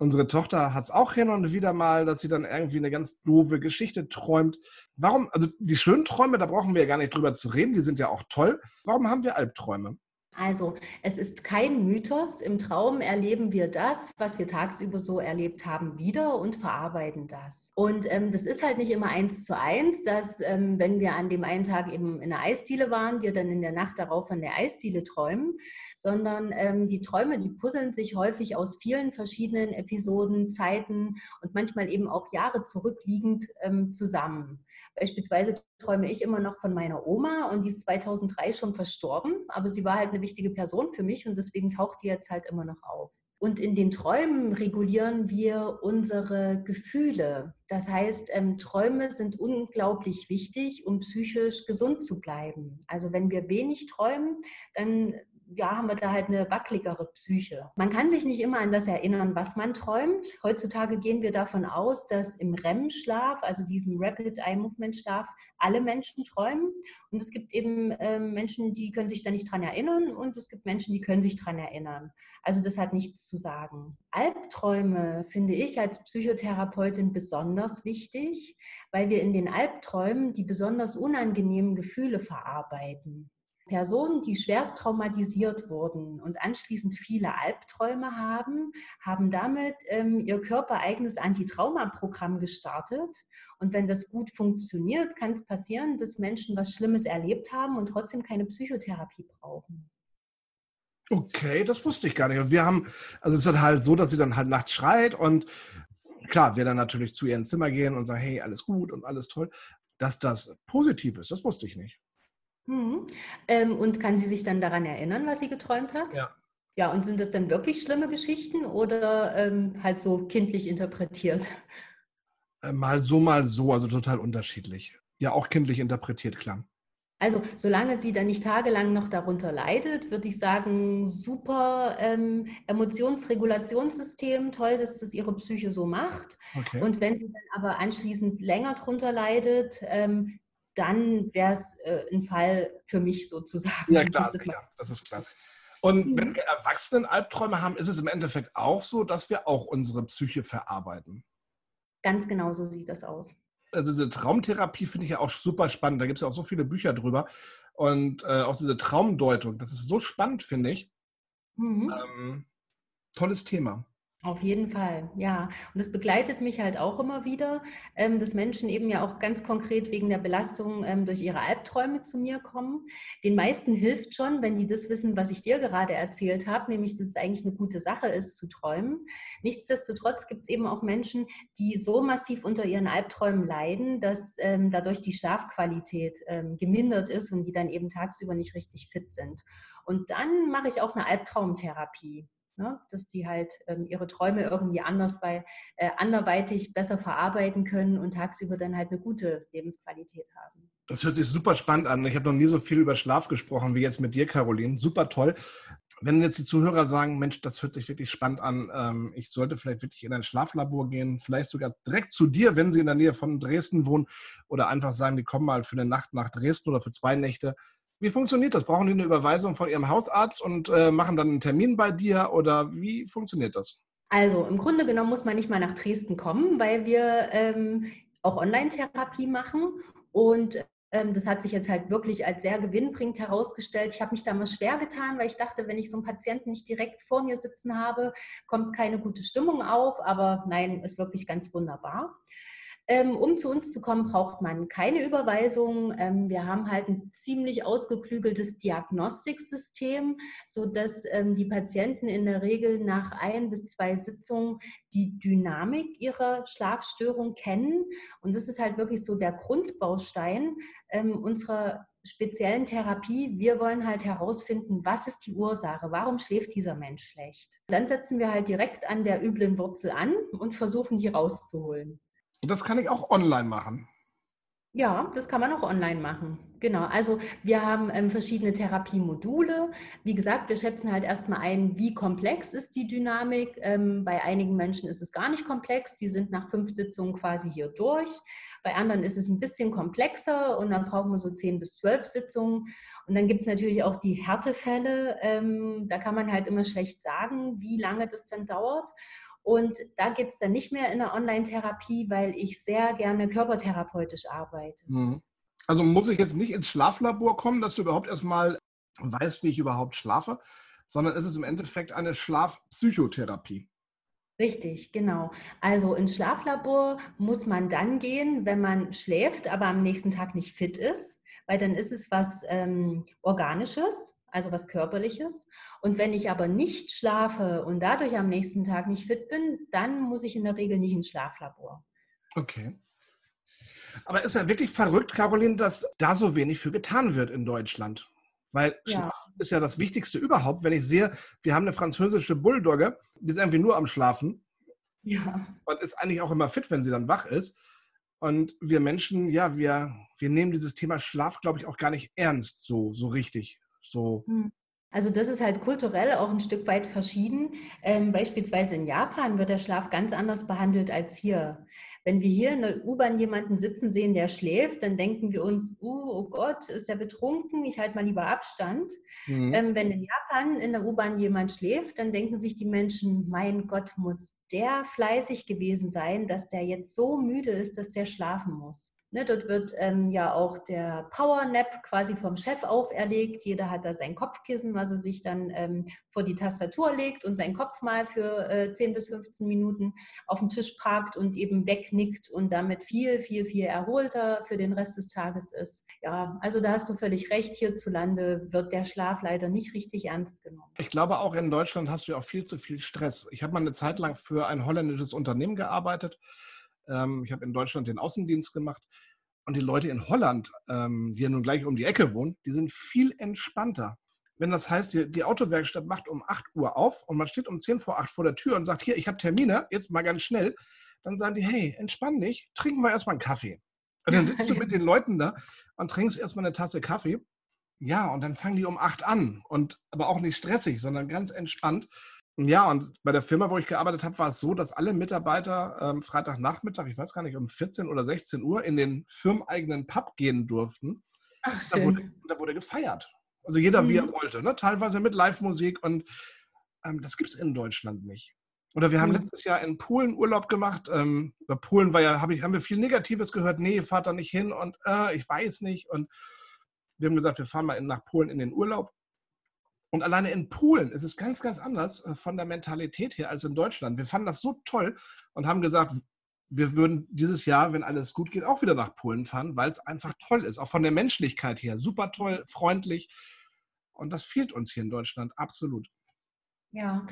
S1: Unsere Tochter hat es auch hin und wieder mal, dass sie dann irgendwie eine ganz doofe Geschichte träumt. Warum, also die schönen Träume, da brauchen wir ja gar nicht drüber zu reden, die sind ja auch toll. Warum haben wir Albträume?
S2: Also, es ist kein Mythos. Im Traum erleben wir das, was wir tagsüber so erlebt haben, wieder und verarbeiten das. Und ähm, das ist halt nicht immer eins zu eins, dass ähm, wenn wir an dem einen Tag eben in der Eisdiele waren, wir dann in der Nacht darauf von der Eisdiele träumen, sondern ähm, die Träume, die puzzeln sich häufig aus vielen verschiedenen Episoden, Zeiten und manchmal eben auch Jahre zurückliegend ähm, zusammen. Beispielsweise träume ich immer noch von meiner Oma und die ist 2003 schon verstorben, aber sie war halt eine wichtige Person für mich und deswegen taucht die jetzt halt immer noch auf. Und in den Träumen regulieren wir unsere Gefühle. Das heißt, ähm, Träume sind unglaublich wichtig, um psychisch gesund zu bleiben. Also wenn wir wenig träumen, dann ja, haben wir da halt eine wackeligere Psyche. Man kann sich nicht immer an das erinnern, was man träumt. Heutzutage gehen wir davon aus, dass im REM-Schlaf, also diesem Rapid Eye Movement Schlaf, alle Menschen träumen. Und es gibt eben äh, Menschen, die können sich da nicht dran erinnern und es gibt Menschen, die können sich dran erinnern. Also das hat nichts zu sagen. Albträume finde ich als Psychotherapeutin besonders wichtig, weil wir in den Albträumen die besonders unangenehmen Gefühle verarbeiten. Personen, die schwerst traumatisiert wurden und anschließend viele Albträume haben, haben damit ähm, ihr körpereigenes Antitraumaprogramm gestartet. Und wenn das gut funktioniert, kann es passieren, dass Menschen was Schlimmes erlebt haben und trotzdem keine Psychotherapie brauchen.
S1: Okay, das wusste ich gar nicht. wir haben, also es ist dann halt so, dass sie dann halt nachts schreit und klar, wir dann natürlich zu ihr ins Zimmer gehen und sagen, hey, alles gut und alles toll. Dass das positiv ist, das wusste ich nicht.
S2: Mhm. Ähm, und kann sie sich dann daran erinnern, was sie geträumt hat?
S1: Ja.
S2: Ja, und sind das dann wirklich schlimme Geschichten oder ähm, halt so kindlich interpretiert?
S1: Äh, mal so, mal so, also total unterschiedlich. Ja, auch kindlich interpretiert, klar.
S2: Also solange sie dann nicht tagelang noch darunter leidet, würde ich sagen, super ähm, Emotionsregulationssystem, toll, dass das ihre Psyche so macht. Okay. Und wenn sie dann aber anschließend länger darunter leidet, ähm, dann wäre es äh, ein Fall für mich sozusagen.
S1: Ja, klar, das, klar, das ist klar. Und mhm. wenn wir Erwachsenen Albträume haben, ist es im Endeffekt auch so, dass wir auch unsere Psyche verarbeiten.
S2: Ganz genau so sieht das aus
S1: also diese Traumtherapie finde ich ja auch super spannend. Da gibt es ja auch so viele Bücher drüber. Und äh, auch diese Traumdeutung, das ist so spannend, finde ich. Mhm. Ähm, tolles Thema.
S2: Auf jeden Fall, ja. Und es begleitet mich halt auch immer wieder, ähm, dass Menschen eben ja auch ganz konkret wegen der Belastung ähm, durch ihre Albträume zu mir kommen. Den meisten hilft schon, wenn die das wissen, was ich dir gerade erzählt habe, nämlich, dass es eigentlich eine gute Sache ist, zu träumen. Nichtsdestotrotz gibt es eben auch Menschen, die so massiv unter ihren Albträumen leiden, dass ähm, dadurch die Schlafqualität gemindert ist und die dann eben tagsüber nicht richtig fit sind. Und dann mache ich auch eine Albtraumtherapie ne? dass die halt ähm, ihre Träume irgendwie anders bei äh, anderweitig besser verarbeiten können und tagsüber dann halt eine gute Lebensqualität haben.
S1: Das hört sich super spannend an. Ich habe noch nie so viel über Schlaf gesprochen wie jetzt mit dir, Caroline. Super toll. Wenn jetzt die Zuhörer sagen, Mensch, das hört sich wirklich spannend an, ähm, ich sollte vielleicht wirklich in ein Schlaflabor gehen, vielleicht sogar direkt zu dir, wenn sie in der Nähe von Dresden wohnen, oder einfach sagen, die kommen mal für eine Nacht nach Dresden oder für zwei Nächte. Wie funktioniert das? Brauchen die eine Überweisung von ihrem Hausarzt und äh, machen dann einen Termin bei dir oder wie funktioniert das?
S2: Also im Grunde genommen muss man nicht mal nach Dresden kommen, weil wir ähm, auch Online-Therapie machen und ähm, das hat sich jetzt halt wirklich als sehr gewinnbringend herausgestellt. Ich habe mich damals schwer getan, weil ich dachte, wenn ich so einen Patienten nicht direkt vor mir sitzen habe, kommt keine gute Stimmung auf. Aber nein, ist wirklich ganz wunderbar. Ähm, um zu uns zu kommen, braucht man keine Überweisung. Ähm, wir haben halt ein ziemlich ausgeklügeltes Diagnostiksystem, sodass ähm, die Patienten in der Regel nach ein bis zwei Sitzungen die Dynamik ihrer Schlafstörung kennen. Und das ist halt wirklich so der Grundbaustein unserer speziellen Therapie. Wir wollen halt herausfinden, was ist die Ursache? Warum schläft dieser Mensch schlecht? Dann setzen wir halt direkt an der üblen Wurzel an und versuchen, die rauszuholen.
S1: Und das kann ich auch online machen.
S2: Ja, das kann man auch online machen. Genau. Also wir haben ähm, verschiedene Therapiemodule. Wie gesagt, wir schätzen halt erstmal ein, wie komplex ist die Dynamik. Ähm, bei einigen Menschen ist es gar nicht komplex. Die sind nach fünf Sitzungen quasi hier durch. Bei anderen ist es ein bisschen komplexer und dann brauchen wir so zehn bis zwölf Sitzungen. Und dann gibt es natürlich auch die Härtefälle. Ähm, da kann man halt immer schlecht sagen, wie lange das dann dauert. Und da geht es dann nicht mehr in der Online-Therapie, weil ich sehr gerne körpertherapeutisch arbeite. Mhm.
S1: Also muss ich jetzt nicht ins Schlaflabor kommen, dass du überhaupt erstmal weißt, wie ich überhaupt schlafe, sondern es ist im Endeffekt eine Schlafpsychotherapie.
S2: Richtig, genau. Also ins Schlaflabor muss man dann gehen, wenn man schläft, aber am nächsten Tag nicht fit ist, weil dann ist es was ähm, Organisches also was Körperliches. Und wenn ich aber nicht schlafe und dadurch am nächsten Tag nicht fit bin, dann muss ich in der Regel nicht ins Schlaflabor.
S1: Okay. Aber ist ja wirklich verrückt, Caroline, dass da so wenig für getan wird in Deutschland. Weil ja. Schlafen ist ja das Wichtigste überhaupt. Wenn ich sehe, wir haben eine französische Bulldogge, die ist irgendwie nur am Schlafen. Ja. Und ist eigentlich auch immer fit, wenn sie dann wach ist. Und wir Menschen, ja, wir, wir nehmen dieses Thema Schlaf, glaube ich, auch gar nicht ernst, so, so richtig. So.
S2: Hm. Also das ist halt kulturell auch ein Stück weit verschieden. Ähm, beispielsweise in Japan wird der Schlaf ganz anders behandelt als hier. Wenn wir hier in der U-Bahn jemanden sitzen sehen, der schläft, dann denken wir uns, uh, oh Gott, ist er betrunken, ich halte mal lieber Abstand. Mhm. Ähm, wenn in Japan in der U-Bahn jemand schläft, dann denken sich die Menschen, mein Gott, muss der fleißig gewesen sein, dass der jetzt so müde ist, dass der schlafen muss. Ne, dort wird ähm, ja auch der Power Nap quasi vom Chef auferlegt. Jeder hat da sein Kopfkissen, was er sich dann ähm, vor die Tastatur legt und seinen Kopf mal für äh, 10 bis 15 Minuten auf den Tisch parkt und eben wegnickt und damit viel, viel, viel erholter für den Rest des Tages ist. Ja, also da hast du völlig recht. Hierzulande wird der Schlaf leider nicht richtig ernst genommen.
S1: Ich glaube, auch in Deutschland hast du ja auch viel zu viel Stress. Ich habe mal eine Zeit lang für ein holländisches Unternehmen gearbeitet ähm, ich habe in Deutschland den Außendienst gemacht. Und die Leute in Holland, ähm, die ja nun gleich um die Ecke wohnen, die sind viel entspannter. Wenn das heißt, die, die, Autowerkstatt macht um 8 Uhr auf und man steht um 10 vor 8 vor der Tür und sagt, hier, ich habe Termine, jetzt mal ganz schnell, dann sagen die, hey, entspann dich, trinken wir erstmal einen Kaffee. Und dann sitzt du mit den Leuten da und trinkst erstmal eine Tasse Kaffee. Ja, und dann fangen die um 8 an. Und aber auch nicht stressig, sondern ganz entspannt. Ja, und bei der Firma, wo ich gearbeitet habe, war es so, dass alle Mitarbeiter ähm, Freitagnachmittag, ich weiß gar nicht, um 14 oder 16 Uhr in den firmeneigenen Pub gehen durften. Ach, schön. Da wurde, da wurde gefeiert. Also jeder, mhm. wie er mhm. wollte, ne? teilweise mit Live-Musik und ähm, das gibt es in Deutschland nicht. Oder wir haben mhm. letztes Jahr in Polen Urlaub gemacht. Ähm, bei Polen war ja, hab ich, haben wir viel Negatives gehört. Nee, fahrt da nicht hin und äh, ich weiß nicht. Und wir haben gesagt, wir fahren mal in, nach Polen in den Urlaub. Und alleine in Polen ist es ganz, ganz anders äh, von der Mentalität her als in Deutschland. Wir fanden das so toll und haben gesagt, wir würden dieses Jahr, wenn alles gut geht, auch wieder nach Polen fahren, weil es einfach toll ist. Auch von der Menschlichkeit her. Super toll, freundlich. Und das fehlt uns hier in Deutschland absolut.
S2: Ja,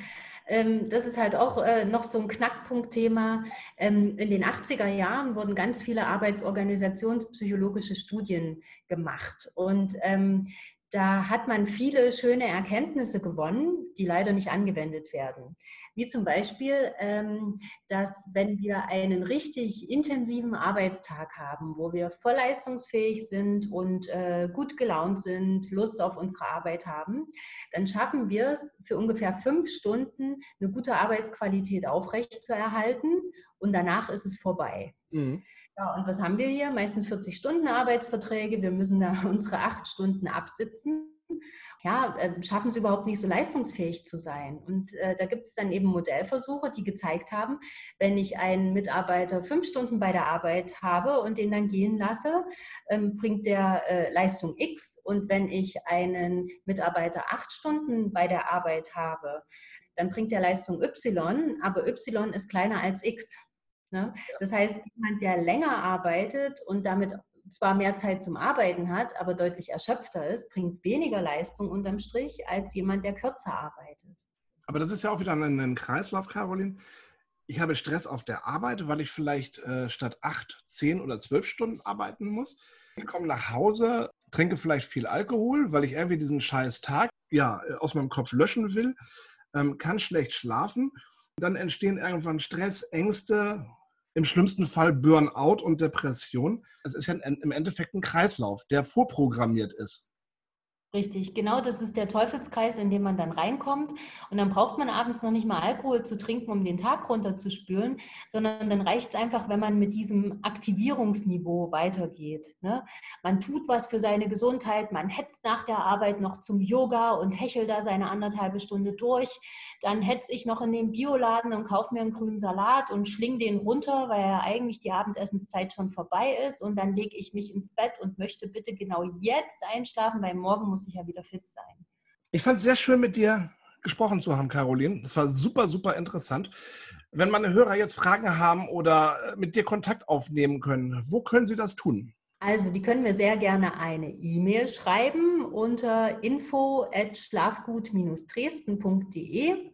S2: ähm, das ist halt auch äh, noch so ein Knackpunktthema. Ähm, in den 80er Jahren wurden ganz viele arbeitsorganisationspsychologische Studien gemacht. Und ähm, da hat man viele schöne Erkenntnisse gewonnen, die leider nicht angewendet werden. Wie zum Beispiel, ähm, dass wenn wir einen richtig intensiven Arbeitstag haben, wo wir voll leistungsfähig sind und äh, gut gelaunt sind, Lust auf unsere Arbeit haben, dann schaffen wir es für ungefähr fünf Stunden eine gute Arbeitsqualität aufrechtzuerhalten und danach ist es vorbei. Mhm. Ja, und was haben wir hier? Meistens 40 Stunden Arbeitsverträge. Wir müssen da unsere acht Stunden absitzen. Ja, äh, schaffen es überhaupt nicht so leistungsfähig zu sein. Und äh, da gibt es dann eben Modellversuche, die gezeigt haben, wenn ich einen Mitarbeiter fünf Stunden bei der Arbeit habe und den dann gehen lasse, ähm, bringt der äh, Leistung X. Und wenn ich einen Mitarbeiter acht Stunden bei der Arbeit habe, dann bringt der Leistung Y, aber Y ist kleiner als X. Ne? Das heißt, jemand, der länger arbeitet und damit zwar mehr Zeit zum Arbeiten hat, aber deutlich erschöpfter ist, bringt weniger Leistung unterm Strich als jemand, der kürzer arbeitet.
S1: Aber das ist ja auch wieder ein, ein Kreislauf, Caroline. Ich habe Stress auf der Arbeit, weil ich vielleicht äh, statt acht, zehn oder zwölf Stunden arbeiten muss. Ich komme nach Hause, trinke vielleicht viel Alkohol, weil ich irgendwie diesen scheiß Tag ja, aus meinem Kopf löschen will, ähm, kann schlecht schlafen. Dann entstehen irgendwann Stress, Ängste, im schlimmsten Fall Burnout und Depression. Es ist ja im Endeffekt ein Kreislauf, der vorprogrammiert ist.
S2: Richtig, genau das ist der Teufelskreis, in dem man dann reinkommt. Und dann braucht man abends noch nicht mal Alkohol zu trinken, um den Tag runterzuspülen, sondern dann reicht es einfach, wenn man mit diesem Aktivierungsniveau weitergeht. Ne? Man tut was für seine Gesundheit, man hetzt nach der Arbeit noch zum Yoga und hechelt da seine anderthalbe Stunde durch. Dann hetze ich noch in den Bioladen und kaufe mir einen grünen Salat und schling den runter, weil ja eigentlich die Abendessenszeit schon vorbei ist. Und dann lege ich mich ins Bett und möchte bitte genau jetzt einschlafen, weil morgen muss ich ja wieder fit sein.
S1: Ich fand es sehr schön, mit dir gesprochen zu haben, Caroline. Das war super, super interessant. Wenn meine Hörer jetzt Fragen haben oder äh, mit dir Kontakt aufnehmen können, wo können sie das tun?
S2: Also, die können mir sehr gerne eine E-Mail schreiben unter info at schlafgut-dresden.de.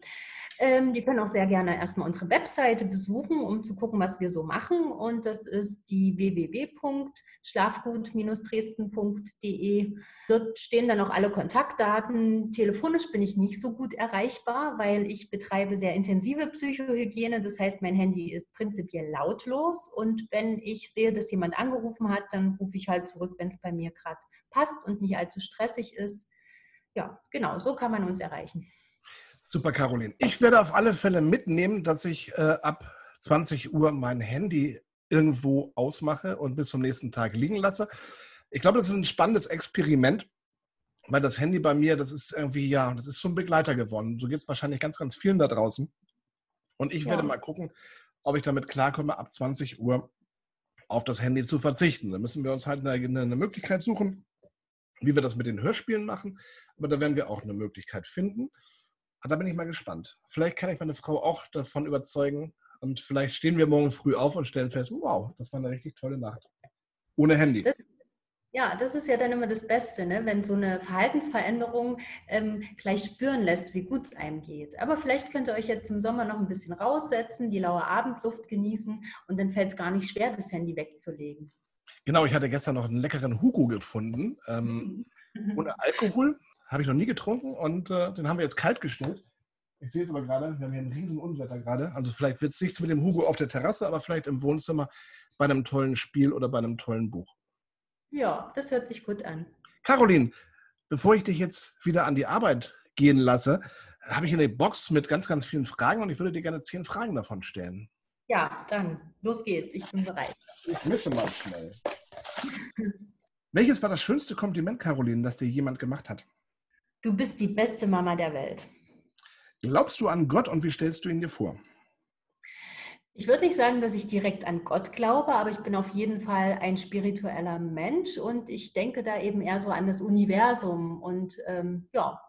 S2: Ähm, die können auch sehr gerne erstmal unsere Webseite besuchen, um zu gucken, was wir so machen. Und das ist die www.schlafgut-dresden.de. Dort stehen dann auch alle Kontaktdaten. Telefonisch bin ich nicht so gut erreichbar, weil ich betreibe sehr intensive Psychohygiene. Das heißt, mein Handy ist prinzipiell lautlos. Und wenn ich sehe, dass jemand angerufen hat, dann rufe ich halt zurück, wenn es bei mir gerade passt und nicht allzu stressig ist. Ja, genau, so kann man uns erreichen.
S1: Super, Caroline. Ich werde auf alle Fälle mitnehmen, dass ich äh, ab 20 Uhr mein Handy irgendwo ausmache und bis zum nächsten Tag liegen lasse. Ich glaube, das ist ein spannendes Experiment, weil das Handy bei mir, das ist irgendwie, ja, das ist zum Begleiter geworden. So geht es wahrscheinlich ganz, ganz vielen da draußen. Und ich ja. werde mal gucken, ob ich damit klarkomme, ab 20 Uhr auf das Handy zu verzichten. Da müssen wir uns halt eine, eine Möglichkeit suchen, wie wir das mit den Hörspielen machen. Aber da werden wir auch eine Möglichkeit finden. Ah, da bin ich mal gespannt. Vielleicht kann ich meine Frau auch davon überzeugen. Und vielleicht stehen wir morgen früh auf und stellen fest, wow, das war eine richtig tolle Nacht. Ohne Handy.
S2: Das, ja, das ist ja dann immer das Beste, ne? wenn so eine Verhaltensveränderung ähm, gleich spüren lässt, wie gut es einem geht. Aber vielleicht könnt ihr euch jetzt im Sommer noch ein bisschen raussetzen, die laue Abendluft genießen und dann fällt es gar nicht schwer, das Handy wegzulegen.
S1: Genau, ich hatte gestern noch einen leckeren Hugo gefunden. Ähm, ohne Alkohol. Habe ich noch nie getrunken und äh, den haben wir jetzt kalt gestellt. Ich sehe es aber gerade, wir haben hier ein riesen Unwetter gerade. Also vielleicht wird es nichts mit dem Hugo auf der Terrasse, aber vielleicht im Wohnzimmer bei einem tollen Spiel oder bei einem tollen Buch.
S2: Ja, das hört sich gut an.
S1: Caroline, bevor ich dich jetzt wieder an die Arbeit gehen lasse, habe ich eine Box mit ganz, ganz vielen Fragen und ich würde dir gerne zehn Fragen davon stellen.
S2: Ja, dann los geht's. Ich bin bereit.
S1: Ich mische mal schnell. Welches war das schönste Kompliment, Caroline, das dir jemand gemacht hat?
S2: Du bist die beste Mama der Welt.
S1: Glaubst du an Gott und wie stellst du ihn dir vor?
S2: Ich würde nicht sagen, dass ich direkt an Gott glaube, aber ich bin auf jeden Fall ein spiritueller Mensch und ich denke da eben eher so an das Universum. Und ähm, ja,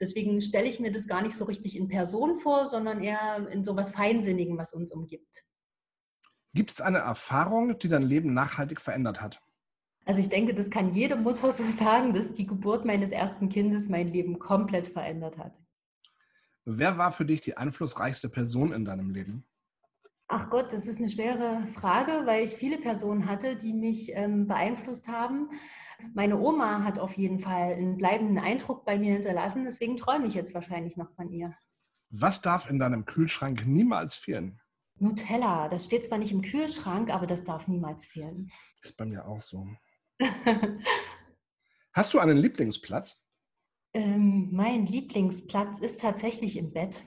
S2: deswegen stelle ich mir das gar nicht so richtig in Person vor, sondern eher in so was Feinsinnigen, was uns umgibt.
S1: Gibt es eine Erfahrung, die dein Leben nachhaltig verändert hat?
S2: Also ich denke, das kann jede Mutter so sagen, dass die Geburt meines ersten Kindes mein Leben komplett verändert hat.
S1: Wer war für dich die einflussreichste Person in deinem Leben?
S2: Ach Gott, das ist eine schwere Frage, weil ich viele Personen hatte, die mich ähm, beeinflusst haben. Meine Oma hat auf jeden Fall einen bleibenden Eindruck bei mir hinterlassen, deswegen träume ich jetzt wahrscheinlich noch von ihr.
S1: Was darf in deinem Kühlschrank niemals fehlen?
S2: Nutella, das steht zwar nicht im Kühlschrank, aber das darf niemals fehlen.
S1: Ist bei mir auch so. Hast du einen Lieblingsplatz?
S2: Ähm, mein Lieblingsplatz ist tatsächlich im Bett.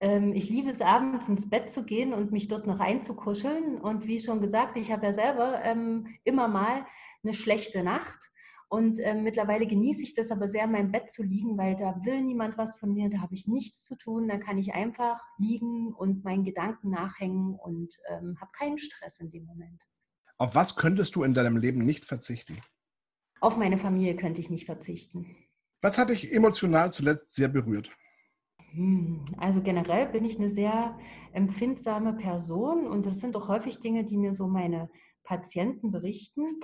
S2: Ähm, ich liebe es, abends ins Bett zu gehen und mich dort noch einzukuscheln. Und wie schon gesagt, ich habe ja selber ähm, immer mal eine schlechte Nacht. Und ähm, mittlerweile genieße ich das aber sehr, in meinem Bett zu liegen, weil da will niemand was von mir, da habe ich nichts zu tun. Da kann ich einfach liegen und meinen Gedanken nachhängen und ähm, habe keinen Stress in dem Moment.
S1: Auf was könntest du in deinem Leben nicht verzichten?
S2: Auf meine Familie könnte ich nicht verzichten.
S1: Was hat dich emotional zuletzt sehr berührt?
S2: Hm, also generell bin ich eine sehr empfindsame Person und das sind doch häufig Dinge, die mir so meine Patienten berichten.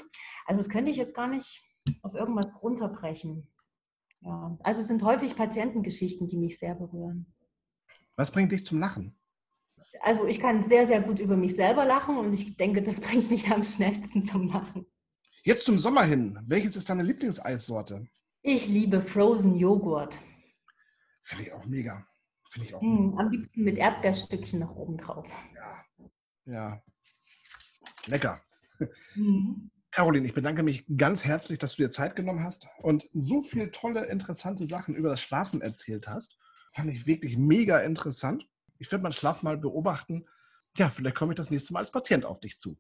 S2: Also das könnte ich jetzt gar nicht auf irgendwas runterbrechen. Ja, also es sind häufig Patientengeschichten, die mich sehr berühren.
S1: Was bringt dich zum Lachen?
S2: Also ich kann sehr, sehr gut über mich selber lachen und ich denke, das bringt mich am schnellsten zum Lachen.
S1: Jetzt zum Sommer hin. Welches ist deine Lieblingseissorte?
S2: Ich liebe Frozen Joghurt.
S1: Finde ich auch mega. Finde ich auch.
S2: Mm, am liebsten mit Erdbeerstückchen noch oben drauf.
S1: Ja. Ja. Lecker. Mhm. Caroline, ich bedanke mich ganz herzlich, dass du dir Zeit genommen hast und so viele tolle, interessante Sachen über das Schlafen erzählt hast. Fand ich wirklich mega interessant ich werde meinen Schlaf mal beobachten. Ja, vielleicht komme ich das nächste Mal als Patient auf dich zu.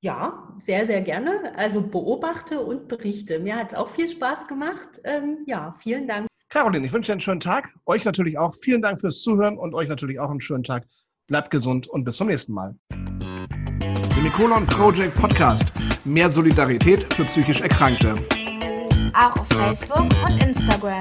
S2: Ja, sehr, sehr gerne. Also beobachte und berichte. Mir hat es auch viel Spaß gemacht. Ähm, ja, vielen Dank.
S1: Caroline, ich wünsche dir einen schönen Tag. Euch natürlich auch. Vielen Dank fürs Zuhören und euch natürlich auch einen schönen Tag. Bleibt gesund und bis zum nächsten Mal. Semikolon Project Podcast. Mehr Solidarität für psychisch Erkrankte.
S3: Auch auf Facebook und Instagram.